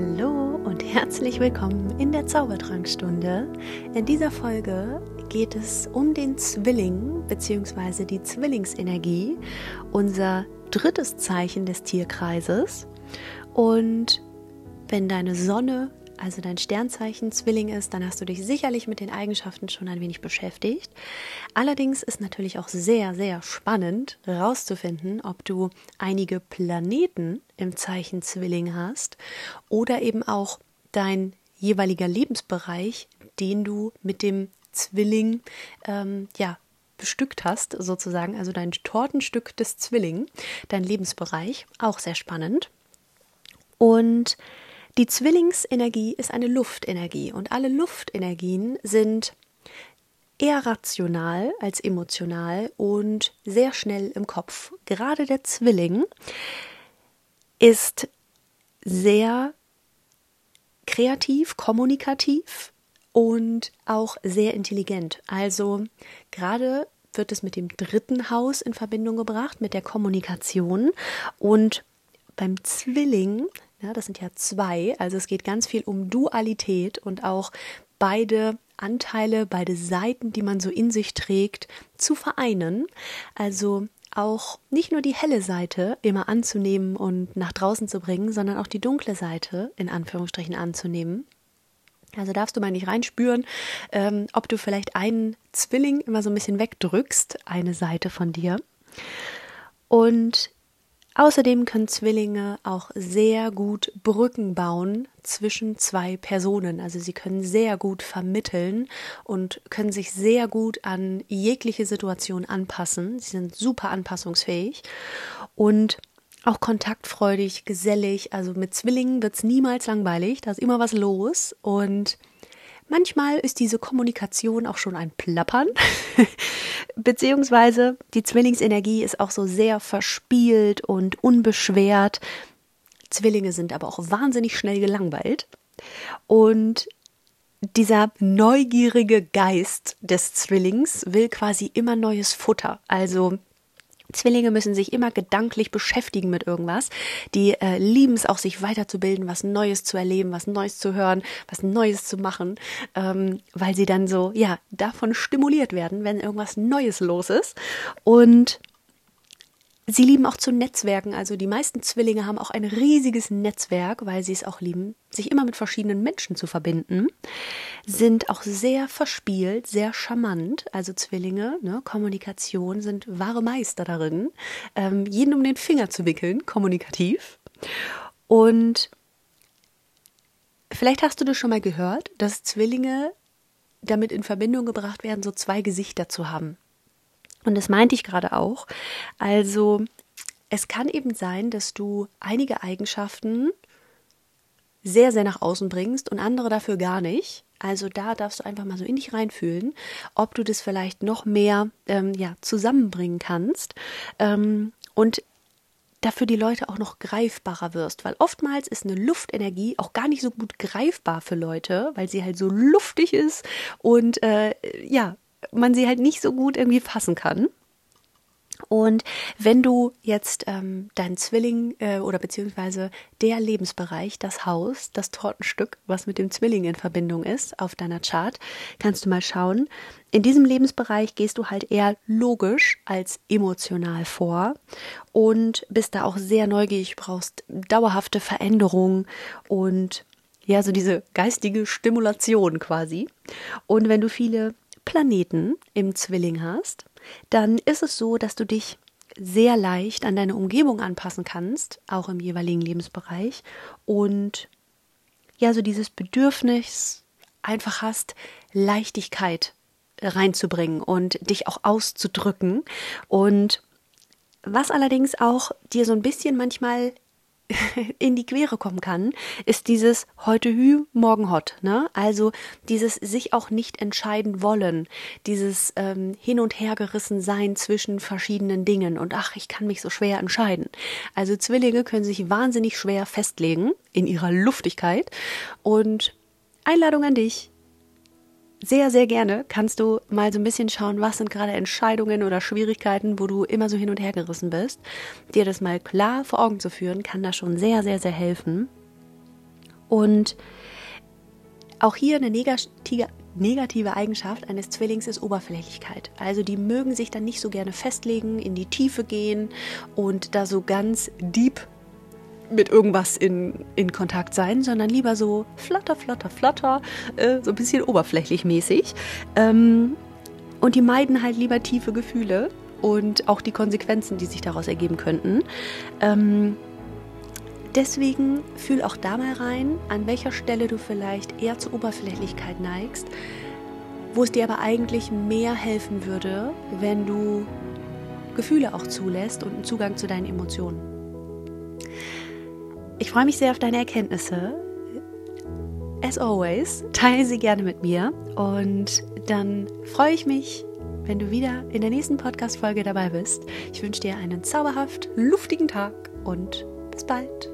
Hallo und herzlich willkommen in der Zaubertrankstunde. In dieser Folge geht es um den Zwilling bzw. die Zwillingsenergie, unser drittes Zeichen des Tierkreises. Und wenn deine Sonne also dein Sternzeichen Zwilling ist, dann hast du dich sicherlich mit den Eigenschaften schon ein wenig beschäftigt. Allerdings ist natürlich auch sehr, sehr spannend herauszufinden, ob du einige Planeten im Zeichen Zwilling hast oder eben auch dein jeweiliger Lebensbereich, den du mit dem Zwilling ähm, ja, bestückt hast, sozusagen, also dein Tortenstück des Zwilling, dein Lebensbereich, auch sehr spannend. Und die Zwillingsenergie ist eine Luftenergie und alle Luftenergien sind eher rational als emotional und sehr schnell im Kopf. Gerade der Zwilling ist sehr kreativ, kommunikativ und auch sehr intelligent. Also gerade wird es mit dem dritten Haus in Verbindung gebracht, mit der Kommunikation. Und beim Zwilling ja, das sind ja zwei. Also es geht ganz viel um Dualität und auch beide Anteile, beide Seiten, die man so in sich trägt, zu vereinen. Also auch nicht nur die helle Seite immer anzunehmen und nach draußen zu bringen, sondern auch die dunkle Seite in Anführungsstrichen anzunehmen. Also darfst du mal nicht reinspüren, ähm, ob du vielleicht einen Zwilling immer so ein bisschen wegdrückst, eine Seite von dir. Und Außerdem können Zwillinge auch sehr gut Brücken bauen zwischen zwei Personen. Also sie können sehr gut vermitteln und können sich sehr gut an jegliche Situation anpassen. Sie sind super anpassungsfähig und auch kontaktfreudig, gesellig. Also mit Zwillingen wird es niemals langweilig. Da ist immer was los und Manchmal ist diese Kommunikation auch schon ein Plappern, beziehungsweise die Zwillingsenergie ist auch so sehr verspielt und unbeschwert. Zwillinge sind aber auch wahnsinnig schnell gelangweilt. Und dieser neugierige Geist des Zwillings will quasi immer neues Futter. Also Zwillinge müssen sich immer gedanklich beschäftigen mit irgendwas. Die äh, lieben es auch, sich weiterzubilden, was Neues zu erleben, was Neues zu hören, was Neues zu machen, ähm, weil sie dann so, ja, davon stimuliert werden, wenn irgendwas Neues los ist. Und Sie lieben auch zu Netzwerken. Also die meisten Zwillinge haben auch ein riesiges Netzwerk, weil sie es auch lieben, sich immer mit verschiedenen Menschen zu verbinden. Sind auch sehr verspielt, sehr charmant. Also Zwillinge, ne, Kommunikation sind wahre Meister darin, ähm, jeden um den Finger zu wickeln, kommunikativ. Und vielleicht hast du das schon mal gehört, dass Zwillinge damit in Verbindung gebracht werden, so zwei Gesichter zu haben. Und das meinte ich gerade auch. Also es kann eben sein, dass du einige Eigenschaften sehr, sehr nach außen bringst und andere dafür gar nicht. Also da darfst du einfach mal so in dich reinfühlen, ob du das vielleicht noch mehr ähm, ja, zusammenbringen kannst ähm, und dafür die Leute auch noch greifbarer wirst, weil oftmals ist eine Luftenergie auch gar nicht so gut greifbar für Leute, weil sie halt so luftig ist und äh, ja, man sie halt nicht so gut irgendwie fassen kann. Und wenn du jetzt ähm, dein Zwilling äh, oder beziehungsweise der Lebensbereich, das Haus, das Tortenstück, was mit dem Zwilling in Verbindung ist, auf deiner Chart, kannst du mal schauen. In diesem Lebensbereich gehst du halt eher logisch als emotional vor und bist da auch sehr neugierig, brauchst dauerhafte Veränderungen und ja, so diese geistige Stimulation quasi. Und wenn du viele Planeten im Zwilling hast, dann ist es so, dass du dich sehr leicht an deine Umgebung anpassen kannst, auch im jeweiligen Lebensbereich und ja, so dieses Bedürfnis einfach hast, Leichtigkeit reinzubringen und dich auch auszudrücken. Und was allerdings auch dir so ein bisschen manchmal in die Quere kommen kann, ist dieses heute Hü, morgen Hot. Ne? Also dieses sich auch nicht entscheiden wollen, dieses ähm, hin und her gerissen sein zwischen verschiedenen Dingen und ach, ich kann mich so schwer entscheiden. Also Zwillinge können sich wahnsinnig schwer festlegen in ihrer Luftigkeit und Einladung an dich sehr, sehr gerne kannst du mal so ein bisschen schauen, was sind gerade Entscheidungen oder Schwierigkeiten, wo du immer so hin und her gerissen bist. Dir das mal klar vor Augen zu führen, kann da schon sehr, sehr, sehr helfen. Und auch hier eine negative, negative Eigenschaft eines Zwillings ist Oberflächlichkeit. Also die mögen sich dann nicht so gerne festlegen, in die Tiefe gehen und da so ganz deep mit irgendwas in, in Kontakt sein, sondern lieber so flotter, flotter, flotter, äh, so ein bisschen oberflächlich mäßig. Ähm, und die meiden halt lieber tiefe Gefühle und auch die Konsequenzen, die sich daraus ergeben könnten. Ähm, deswegen fühl auch da mal rein, an welcher Stelle du vielleicht eher zur Oberflächlichkeit neigst, wo es dir aber eigentlich mehr helfen würde, wenn du Gefühle auch zulässt und einen Zugang zu deinen Emotionen. Ich freue mich sehr auf deine Erkenntnisse. As always, teile sie gerne mit mir und dann freue ich mich, wenn du wieder in der nächsten Podcast-Folge dabei bist. Ich wünsche dir einen zauberhaft luftigen Tag und bis bald.